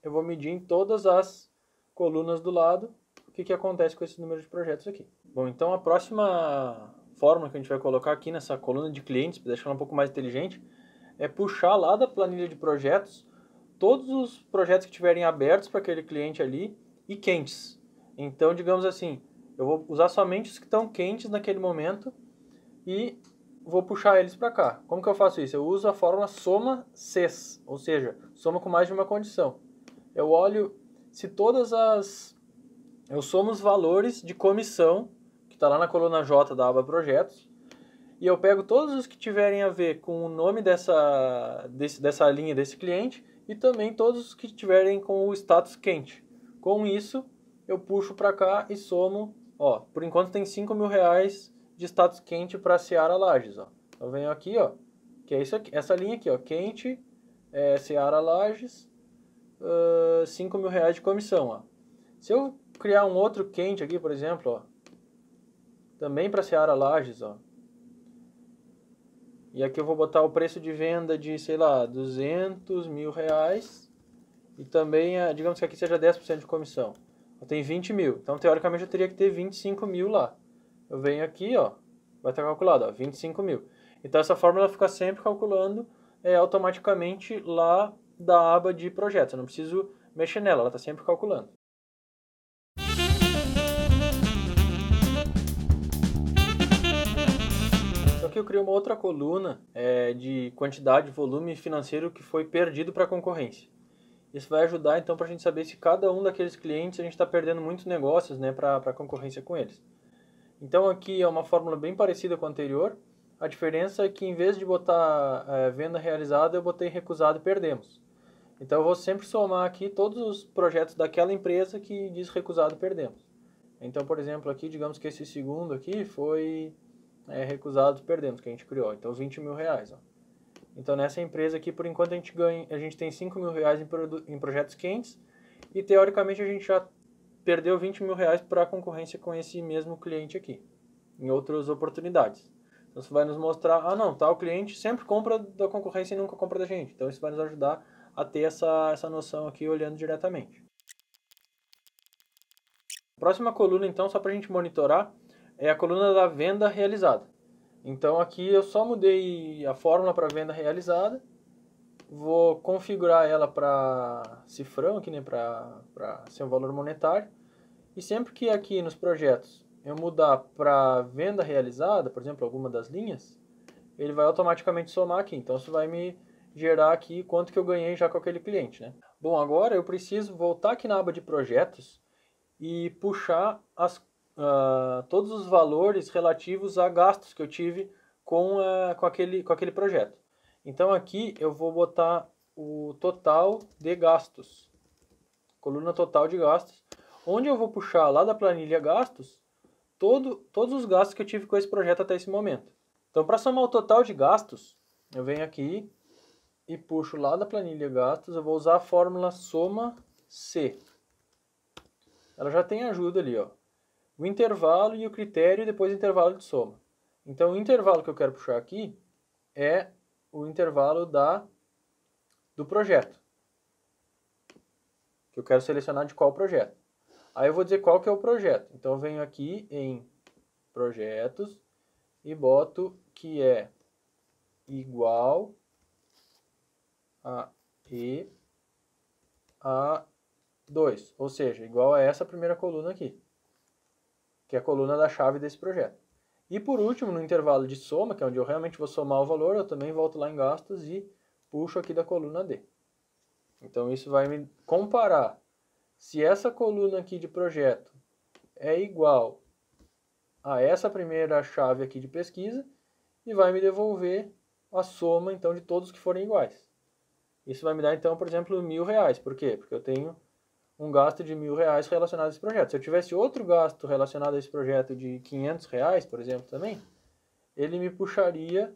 eu vou medir em todas as colunas do lado o que, que acontece com esse número de projetos aqui. Bom, então a próxima fórmula que a gente vai colocar aqui nessa coluna de clientes, para deixar ela um pouco mais inteligente, é puxar lá da planilha de projetos todos os projetos que estiverem abertos para aquele cliente ali e quentes. Então, digamos assim, eu vou usar somente os que estão quentes naquele momento e vou puxar eles para cá. Como que eu faço isso? Eu uso a fórmula soma CES, ou seja, soma com mais de uma condição. Eu olho se todas as... Eu somo os valores de comissão, está lá na coluna J da aba projetos, e eu pego todos os que tiverem a ver com o nome dessa, desse, dessa linha desse cliente e também todos os que tiverem com o status quente. Com isso, eu puxo para cá e somo, ó, por enquanto tem 5 mil reais de status quente para Seara Lages, ó. Eu venho aqui, ó, que é isso aqui, essa linha aqui, ó, quente, é, Seara Lages, uh, 5 mil reais de comissão, ó. Se eu criar um outro quente aqui, por exemplo, ó, também para Seara Lages, ó, e aqui eu vou botar o preço de venda de, sei lá, 200 mil reais. E também, digamos que aqui seja 10% de comissão. Eu tenho 20 mil. Então, teoricamente, eu teria que ter 25 mil lá eu venho aqui, ó, vai estar calculado, ó, 25 mil. Então essa fórmula fica sempre calculando é, automaticamente lá da aba de projetos. Eu não preciso mexer nela, ela está sempre calculando. Que eu criei uma outra coluna é, de quantidade, volume financeiro que foi perdido para a concorrência. Isso vai ajudar então para a gente saber se cada um daqueles clientes a gente está perdendo muitos negócios né, para a concorrência com eles. Então aqui é uma fórmula bem parecida com a anterior. A diferença é que em vez de botar é, venda realizada, eu botei recusado e perdemos. Então eu vou sempre somar aqui todos os projetos daquela empresa que diz recusado e perdemos. Então, por exemplo, aqui, digamos que esse segundo aqui foi é, recusado e perdemos, que a gente criou. Então, 20 mil reais. Ó. Então, nessa empresa aqui, por enquanto, a gente, ganha, a gente tem 5 mil reais em, em projetos quentes e, teoricamente, a gente já perdeu 20 mil reais para a concorrência com esse mesmo cliente aqui, em outras oportunidades. Então, isso vai nos mostrar, ah, não, tal cliente sempre compra da concorrência e nunca compra da gente. Então, isso vai nos ajudar a ter essa, essa noção aqui olhando diretamente. Próxima coluna, então, só para a gente monitorar, é a coluna da venda realizada. Então aqui eu só mudei a fórmula para venda realizada, vou configurar ela para cifrão, aqui, né, para ser um valor monetário, e sempre que aqui nos projetos eu mudar para venda realizada, por exemplo, alguma das linhas, ele vai automaticamente somar aqui. Então isso vai me gerar aqui quanto que eu ganhei já com aquele cliente, né? Bom, agora eu preciso voltar aqui na aba de projetos e puxar as uh, todos os valores relativos a gastos que eu tive com, uh, com, aquele, com aquele projeto. Então aqui eu vou botar o total de gastos, coluna total de gastos, onde eu vou puxar lá da planilha gastos todo, todos os gastos que eu tive com esse projeto até esse momento. Então para somar o total de gastos, eu venho aqui e puxo lá da planilha gastos, eu vou usar a fórmula soma C. Ela já tem ajuda ali, ó o intervalo e o critério e depois o intervalo de soma. Então, o intervalo que eu quero puxar aqui é o intervalo da, do projeto. Que eu quero selecionar de qual projeto. Aí eu vou dizer qual que é o projeto. Então, eu venho aqui em projetos e boto que é igual a E a 2, ou seja, igual a essa primeira coluna aqui que é a coluna da chave desse projeto. E por último, no intervalo de soma, que é onde eu realmente vou somar o valor, eu também volto lá em gastos e puxo aqui da coluna D. Então isso vai me comparar se essa coluna aqui de projeto é igual a essa primeira chave aqui de pesquisa e vai me devolver a soma então de todos que forem iguais. Isso vai me dar então, por exemplo, mil reais. Por quê? Porque eu tenho um gasto de mil reais relacionado a esse projeto. Se eu tivesse outro gasto relacionado a esse projeto de 500 reais, por exemplo, também, ele me puxaria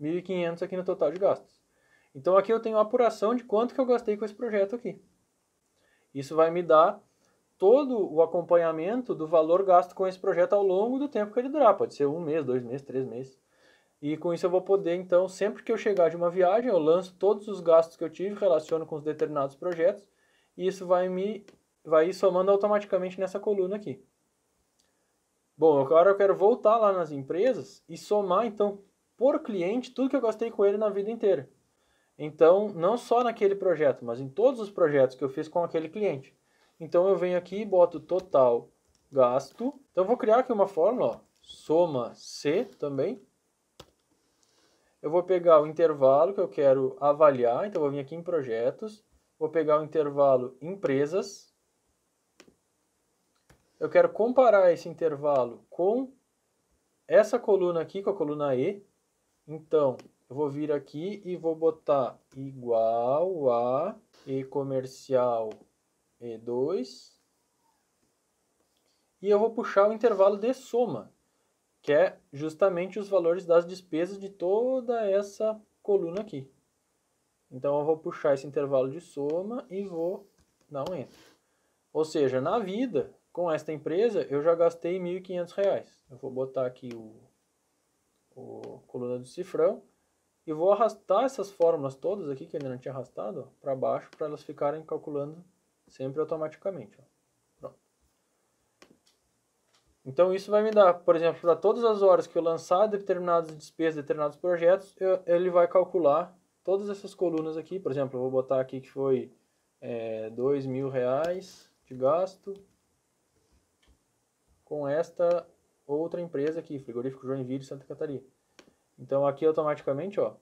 1.500 aqui no total de gastos. Então aqui eu tenho a apuração de quanto que eu gastei com esse projeto aqui. Isso vai me dar todo o acompanhamento do valor gasto com esse projeto ao longo do tempo que ele durar. Pode ser um mês, dois meses, três meses. E com isso eu vou poder, então, sempre que eu chegar de uma viagem, eu lanço todos os gastos que eu tive, relaciono com os determinados projetos e isso vai me vai somando automaticamente nessa coluna aqui. Bom, agora eu quero voltar lá nas empresas e somar então por cliente tudo que eu gastei com ele na vida inteira. Então, não só naquele projeto, mas em todos os projetos que eu fiz com aquele cliente. Então eu venho aqui e boto total gasto. Então eu vou criar aqui uma fórmula, ó, soma C também. Eu vou pegar o intervalo que eu quero avaliar, então eu vou vir aqui em projetos Vou pegar o intervalo empresas. Eu quero comparar esse intervalo com essa coluna aqui, com a coluna E. Então, eu vou vir aqui e vou botar igual a E comercial E2. E eu vou puxar o intervalo de soma, que é justamente os valores das despesas de toda essa coluna aqui. Então eu vou puxar esse intervalo de soma e vou dar um enter. Ou seja, na vida, com esta empresa, eu já gastei R$ 1.500. Eu vou botar aqui o, o coluna do cifrão e vou arrastar essas fórmulas todas aqui, que ainda não tinha arrastado, para baixo, para elas ficarem calculando sempre automaticamente. Ó. Então isso vai me dar, por exemplo, para todas as horas que eu lançar determinadas despesas, determinados projetos, eu, ele vai calcular todas essas colunas aqui. Por exemplo, eu vou botar aqui que foi é, dois mil reais de gasto com esta outra empresa aqui, frigorífico Joinville Santa Catarina. Então aqui automaticamente, ó,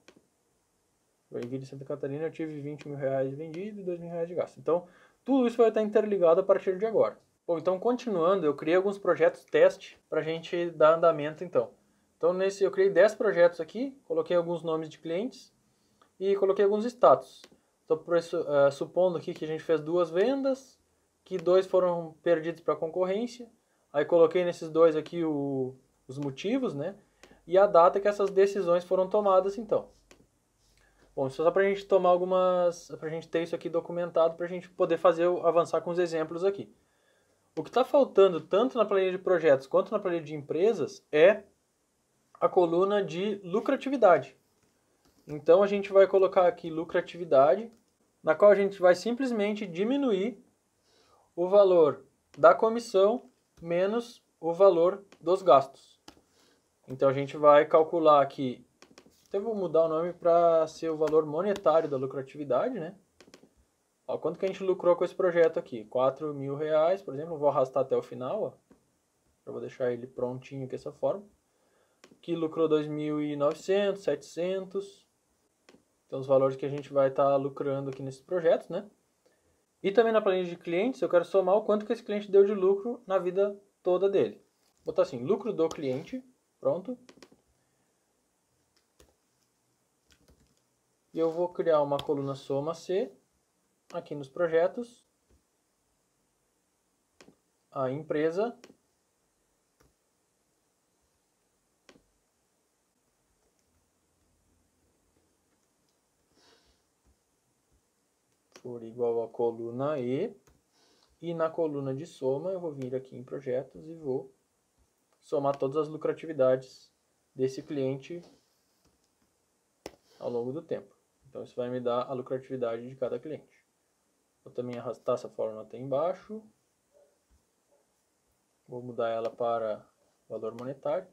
Joinville Santa Catarina eu tive 20 mil reais vendido e 2 mil reais de gasto. Então tudo isso vai estar interligado a partir de agora. Bom, então continuando, eu criei alguns projetos teste para a gente dar andamento então. Então nesse eu criei 10 projetos aqui, coloquei alguns nomes de clientes e coloquei alguns status. Estou uh, supondo aqui que a gente fez duas vendas, que dois foram perdidos para concorrência. Aí coloquei nesses dois aqui o, os motivos, né? E a data que essas decisões foram tomadas então. Bom, só para a gente tomar algumas, para a gente ter isso aqui documentado, para a gente poder fazer avançar com os exemplos aqui. O que está faltando tanto na planilha de projetos quanto na planilha de empresas é a coluna de lucratividade. Então a gente vai colocar aqui lucratividade, na qual a gente vai simplesmente diminuir o valor da comissão menos o valor dos gastos. Então a gente vai calcular aqui, até vou mudar o nome para ser o valor monetário da lucratividade, né? Ó, quanto que a gente lucrou com esse projeto aqui? 4 mil reais, por exemplo, vou arrastar até o final, ó. Eu vou deixar ele prontinho dessa forma. Que lucrou 2.900, 700. Então, os valores que a gente vai estar tá lucrando aqui nesses projetos, né? E também na planilha de clientes, eu quero somar o quanto que esse cliente deu de lucro na vida toda dele. Vou botar assim, lucro do cliente, pronto. E eu vou criar uma coluna soma C aqui nos projetos, a empresa for igual a coluna E, e na coluna de soma eu vou vir aqui em projetos e vou somar todas as lucratividades desse cliente ao longo do tempo. Então isso vai me dar a lucratividade de cada cliente. Vou também arrastar essa fórmula até embaixo. Vou mudar ela para valor monetário.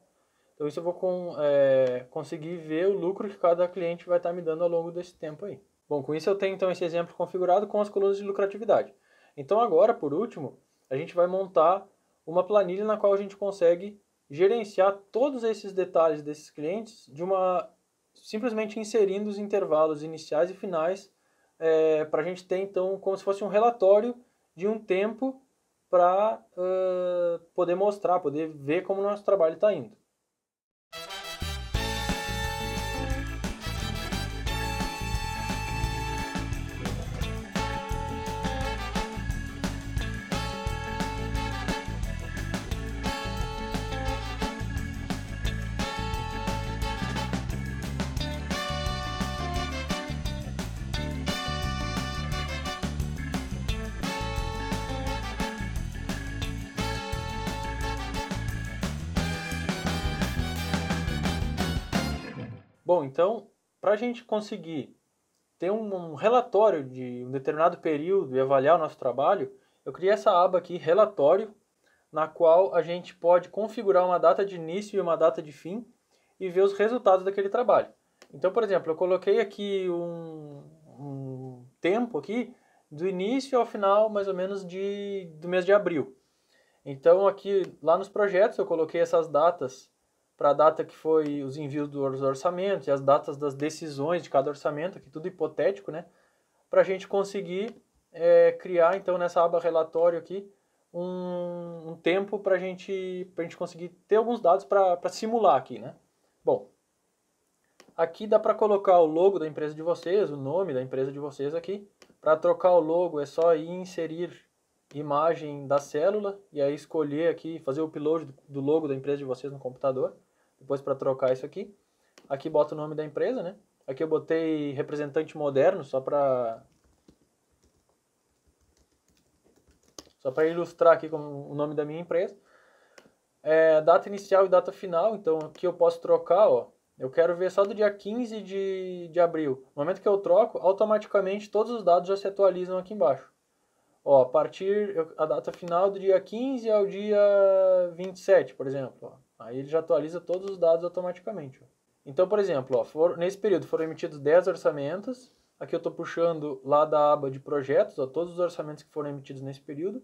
Então isso eu vou com, é, conseguir ver o lucro que cada cliente vai estar me dando ao longo desse tempo aí. Bom, com isso eu tenho então esse exemplo configurado com as colunas de lucratividade. Então agora, por último, a gente vai montar uma planilha na qual a gente consegue gerenciar todos esses detalhes desses clientes de uma simplesmente inserindo os intervalos iniciais e finais é, para a gente ter então como se fosse um relatório de um tempo para uh, poder mostrar, poder ver como o nosso trabalho está indo. Então, para a gente conseguir ter um, relatório de um determinado período e avaliar o nosso trabalho, eu criei essa aba aqui, relatório, na qual a gente pode configurar uma data de início e uma data de fim e ver os resultados daquele trabalho. Então, por exemplo, eu coloquei aqui um, um tempo aqui do início ao final, mais ou menos, de, do mês de abril. Então, aqui, lá nos projetos, eu coloquei essas datas para a data que foi os envios dos orçamentos e as datas das decisões de cada orçamento, aqui tudo hipotético, né? Para a gente conseguir é, criar, então, nessa aba relatório aqui, um, um tempo para gente, a gente conseguir ter alguns dados para simular aqui, né? Bom, aqui dá para colocar o logo da empresa de vocês, o nome da empresa de vocês aqui. Para trocar o logo é só ir inserir imagem da célula e aí escolher aqui, fazer o upload do logo da empresa de vocês no computador depois para trocar isso aqui. Aqui bota o nome da empresa, né? Aqui eu botei representante moderno só para só para ilustrar aqui com o nome da minha empresa. É, data inicial e data final, então aqui eu posso trocar, ó. Eu quero ver só do dia 15 de, de abril. No momento que eu troco, automaticamente todos os dados já se atualizam aqui embaixo. Ó, a partir, a data final do dia 15 ao dia 27, por exemplo. Ó. Aí ele já atualiza todos os dados automaticamente. Ó. Então, por exemplo, ó, for, nesse período foram emitidos 10 orçamentos. Aqui eu estou puxando lá da aba de projetos, ó, todos os orçamentos que foram emitidos nesse período.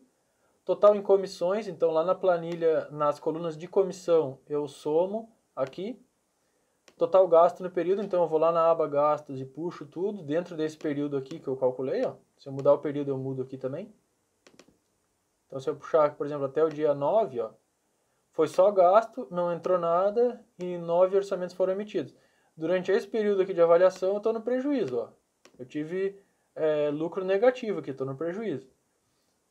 Total em comissões, então lá na planilha, nas colunas de comissão, eu somo aqui. Total gasto no período, então eu vou lá na aba gastos e puxo tudo dentro desse período aqui que eu calculei, ó. Se eu mudar o período, eu mudo aqui também. Então, se eu puxar, por exemplo, até o dia 9, ó, foi só gasto, não entrou nada e nove orçamentos foram emitidos. Durante esse período aqui de avaliação, eu estou no prejuízo. Ó. Eu tive é, lucro negativo aqui, estou no prejuízo.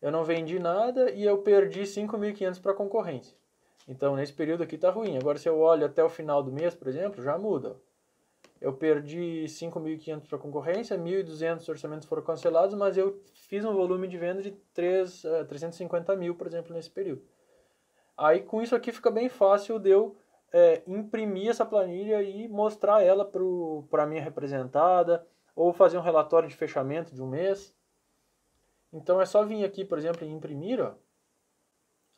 Eu não vendi nada e eu perdi 5.500 para a concorrência. Então, nesse período aqui está ruim. Agora, se eu olho até o final do mês, por exemplo, já muda. Eu perdi 5.500 para concorrência, 1.200 orçamentos foram cancelados, mas eu fiz um volume de venda de 3, uh, 350 mil, por exemplo, nesse período. Aí com isso aqui fica bem fácil de eu é, imprimir essa planilha e mostrar ela para a minha representada, ou fazer um relatório de fechamento de um mês. Então é só vir aqui, por exemplo, em imprimir, ó.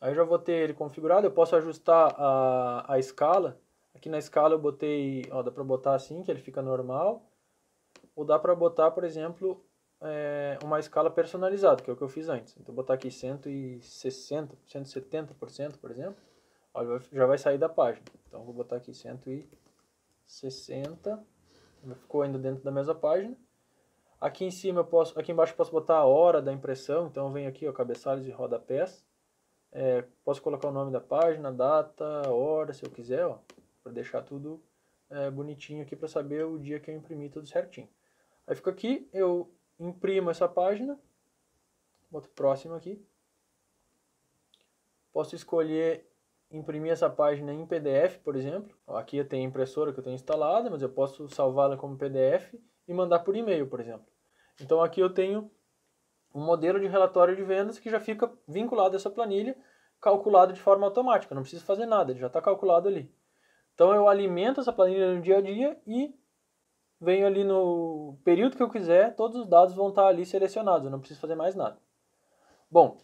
Aí eu já vou ter ele configurado, eu posso ajustar a, a escala, Aqui na escala eu botei, ó, dá para botar assim, que ele fica normal. Ou dá para botar, por exemplo, é, uma escala personalizada, que é o que eu fiz antes. Então, botar aqui 160, 170%, por exemplo. Ó, já vai sair da página. Então, vou botar aqui 160. Ficou ainda dentro da mesma página. Aqui em cima eu posso, aqui embaixo eu posso botar a hora da impressão. Então, eu venho aqui, ó, cabeçalhos e rodapés. É, posso colocar o nome da página, data, hora, se eu quiser, para deixar tudo é, bonitinho aqui para saber o dia que eu imprimi tudo certinho. Aí fica aqui, eu imprimo essa página, boto próximo aqui. Posso escolher imprimir essa página em PDF, por exemplo. Aqui eu tenho a impressora que eu tenho instalada, mas eu posso salvá-la como PDF e mandar por e-mail, por exemplo. Então aqui eu tenho um modelo de relatório de vendas que já fica vinculado a essa planilha, calculado de forma automática, não preciso fazer nada, ele já está calculado ali. Então eu alimento essa planilha no dia a dia e venho ali no período que eu quiser, todos os dados vão estar ali selecionados, eu não preciso fazer mais nada. Bom,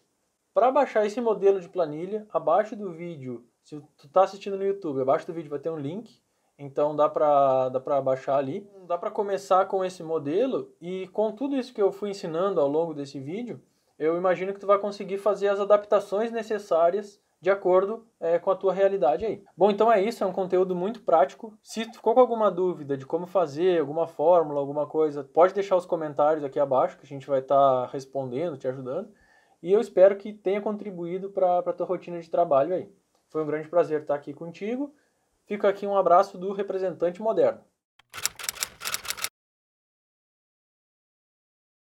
para baixar esse modelo de planilha, abaixo do vídeo, se tu está assistindo no YouTube, abaixo do vídeo vai ter um link, então dá para dá para baixar ali. Dá para começar com esse modelo e com tudo isso que eu fui ensinando ao longo desse vídeo, eu imagino que tu vai conseguir fazer as adaptações necessárias de acordo é, com a tua realidade aí. Bom, então é isso, é um conteúdo muito prático. Se ficou com alguma dúvida de como fazer, alguma fórmula, alguma coisa, pode deixar os comentários aqui abaixo que a gente vai estar tá respondendo, te ajudando. E eu espero que tenha contribuído para a tua rotina de trabalho aí. Foi um grande prazer estar aqui contigo. Fica aqui um abraço do representante moderno.